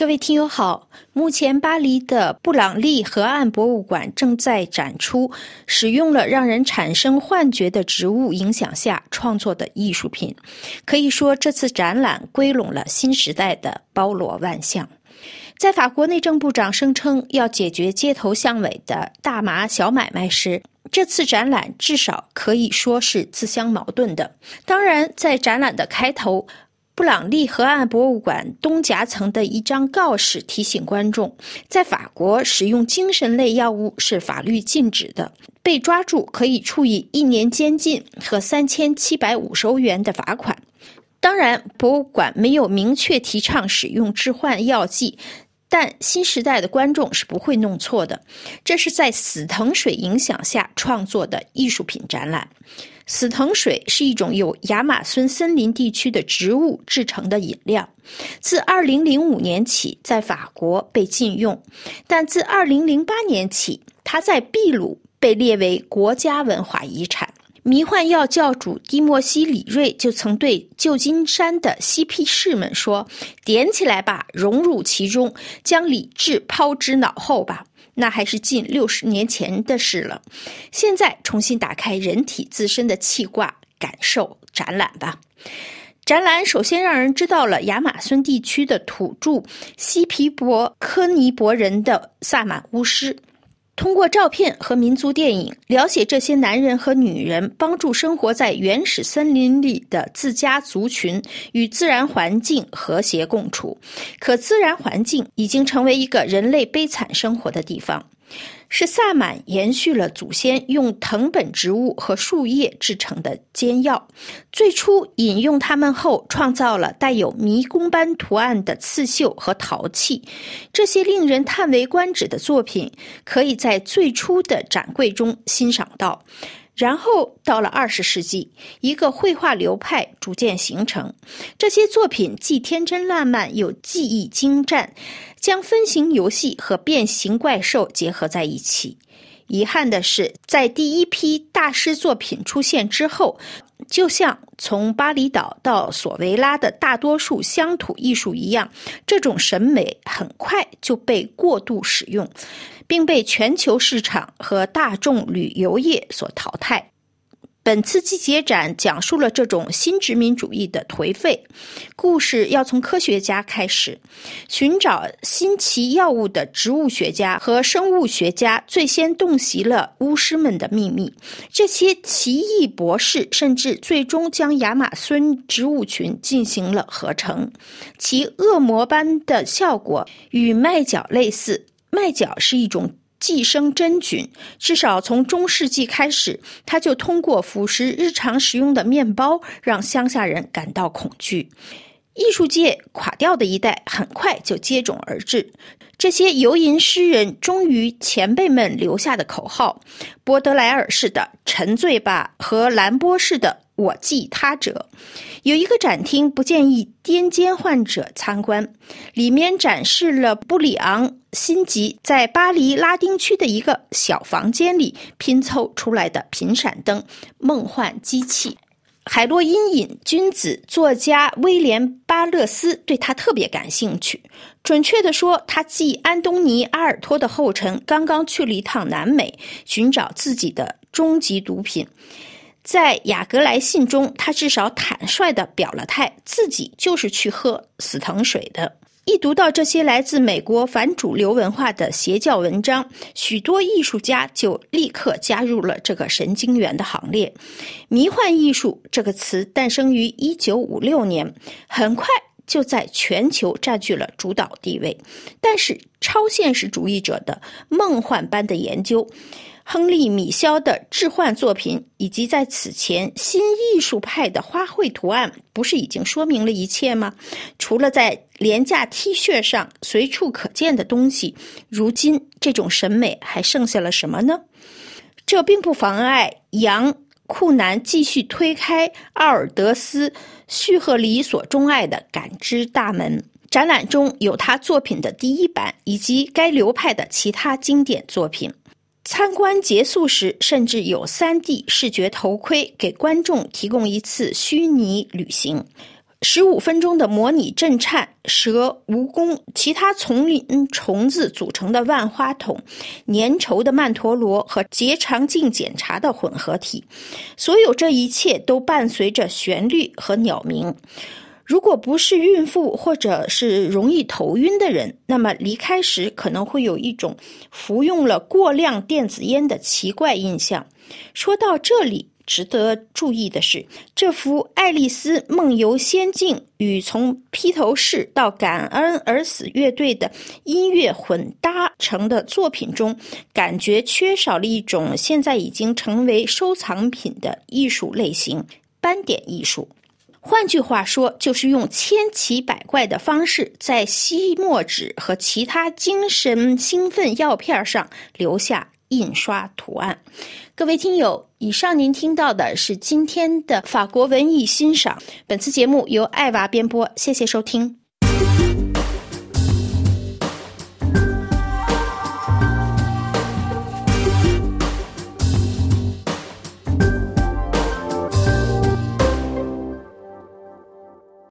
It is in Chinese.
各位听友好，目前巴黎的布朗利河岸博物馆正在展出使用了让人产生幻觉的植物影响下创作的艺术品。可以说，这次展览归拢了新时代的包罗万象。在法国内政部长声称要解决街头巷尾的大麻小买卖时，这次展览至少可以说是自相矛盾的。当然，在展览的开头。布朗利河岸博物馆东夹层的一张告示提醒观众，在法国使用精神类药物是法律禁止的，被抓住可以处以一年监禁和三千七百五十欧元的罚款。当然，博物馆没有明确提倡使用致幻药剂，但新时代的观众是不会弄错的。这是在死藤水影响下创作的艺术品展览。死藤水是一种由亚马孙森林地区的植物制成的饮料，自2005年起在法国被禁用，但自2008年起，它在秘鲁被列为国家文化遗产。迷幻药教主蒂莫西·李瑞就曾对旧金山的嬉皮士们说：“点起来吧，融入其中，将理智抛之脑后吧。”那还是近六十年前的事了。现在重新打开人体自身的气挂，感受展览吧。展览首先让人知道了亚马孙地区的土著西皮博科尼伯人的萨满巫师。通过照片和民族电影，了解这些男人和女人帮助生活在原始森林里的自家族群与自然环境和谐共处。可自然环境已经成为一个人类悲惨生活的地方。是萨满延续了祖先用藤本植物和树叶制成的煎药，最初引用它们后，创造了带有迷宫般图案的刺绣和陶器。这些令人叹为观止的作品，可以在最初的展柜中欣赏到。然后到了二十世纪，一个绘画流派逐渐形成。这些作品既天真烂漫，又技艺精湛，将分形游戏和变形怪兽结合在一起。遗憾的是，在第一批大师作品出现之后，就像从巴厘岛到索维拉的大多数乡土艺术一样，这种审美很快就被过度使用。并被全球市场和大众旅游业所淘汰。本次季节展讲述了这种新殖民主义的颓废。故事要从科学家开始，寻找新奇药物的植物学家和生物学家最先洞悉了巫师们的秘密。这些奇异博士甚至最终将亚马孙植物群进行了合成，其恶魔般的效果与麦角类似。麦角是一种寄生真菌，至少从中世纪开始，它就通过腐蚀日常食用的面包，让乡下人感到恐惧。艺术界垮掉的一代很快就接踵而至，这些游吟诗人忠于前辈们留下的口号：波德莱尔式的“沉醉吧”和兰波式的。我记他者，有一个展厅不建议癫痫患者参观，里面展示了布里昂辛吉在巴黎拉丁区的一个小房间里拼凑出来的频闪灯梦幻机器。海洛因瘾君子作家威廉巴勒斯对他特别感兴趣，准确的说，他继安东尼阿尔托的后尘，刚刚去了一趟南美，寻找自己的终极毒品。在雅格莱信中，他至少坦率地表了态，自己就是去喝死藤水的。一读到这些来自美国反主流文化的邪教文章，许多艺术家就立刻加入了这个神经元的行列。迷幻艺术这个词诞生于一九五六年，很快就在全球占据了主导地位。但是，超现实主义者的梦幻般的研究。亨利·米肖的置换作品，以及在此前新艺术派的花卉图案，不是已经说明了一切吗？除了在廉价 T 恤上随处可见的东西，如今这种审美还剩下了什么呢？这并不妨碍杨库南继续推开奥尔德斯·叙赫里所钟爱的感知大门。展览中有他作品的第一版，以及该流派的其他经典作品。参观结束时，甚至有 3D 视觉头盔给观众提供一次虚拟旅行。十五分钟的模拟震颤、蛇、蜈蚣、其他丛林虫子组成的万花筒、粘稠的曼陀罗和结肠镜检查的混合体，所有这一切都伴随着旋律和鸟鸣。如果不是孕妇或者是容易头晕的人，那么离开时可能会有一种服用了过量电子烟的奇怪印象。说到这里。值得注意的是，这幅《爱丽丝梦游仙境》与从披头士到感恩而死乐队的音乐混搭成的作品中，感觉缺少了一种现在已经成为收藏品的艺术类型——斑点艺术。换句话说，就是用千奇百怪的方式，在吸墨纸和其他精神兴奋药片上留下印刷图案。各位听友，以上您听到的是今天的法国文艺欣赏。本次节目由艾娃编播，谢谢收听。